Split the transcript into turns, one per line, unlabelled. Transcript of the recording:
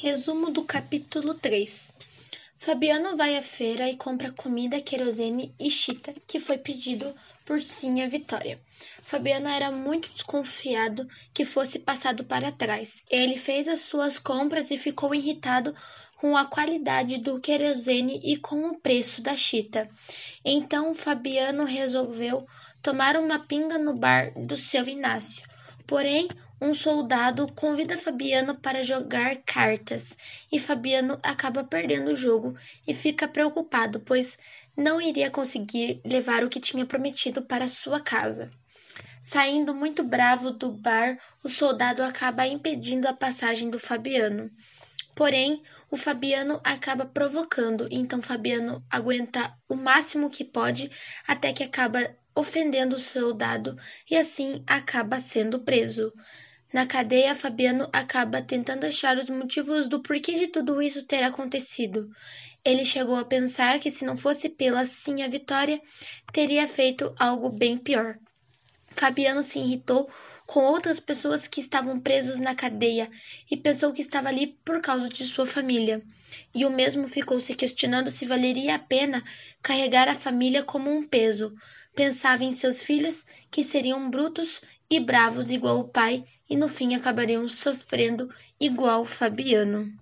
Resumo do capítulo 3. Fabiano vai à feira e compra comida, querosene e chita, que foi pedido por Sinha Vitória. Fabiano era muito desconfiado que fosse passado para trás. Ele fez as suas compras e ficou irritado com a qualidade do querosene e com o preço da chita. Então Fabiano resolveu tomar uma pinga no bar do seu Inácio. Porém, um soldado convida Fabiano para jogar cartas e Fabiano acaba perdendo o jogo e fica preocupado, pois não iria conseguir levar o que tinha prometido para sua casa. Saindo muito bravo do bar, o soldado acaba impedindo a passagem do Fabiano. Porém, o Fabiano acaba provocando, então Fabiano aguenta o máximo que pode até que acaba ofendendo o soldado e assim acaba sendo preso. Na cadeia, Fabiano acaba tentando achar os motivos do porquê de tudo isso ter acontecido. Ele chegou a pensar que se não fosse pela sim a vitória, teria feito algo bem pior. Fabiano se irritou com outras pessoas que estavam presas na cadeia e pensou que estava ali por causa de sua família. E o mesmo ficou se questionando se valeria a pena carregar a família como um peso. Pensava em seus filhos, que seriam brutos e bravos igual o pai e no fim acabariam sofrendo igual Fabiano.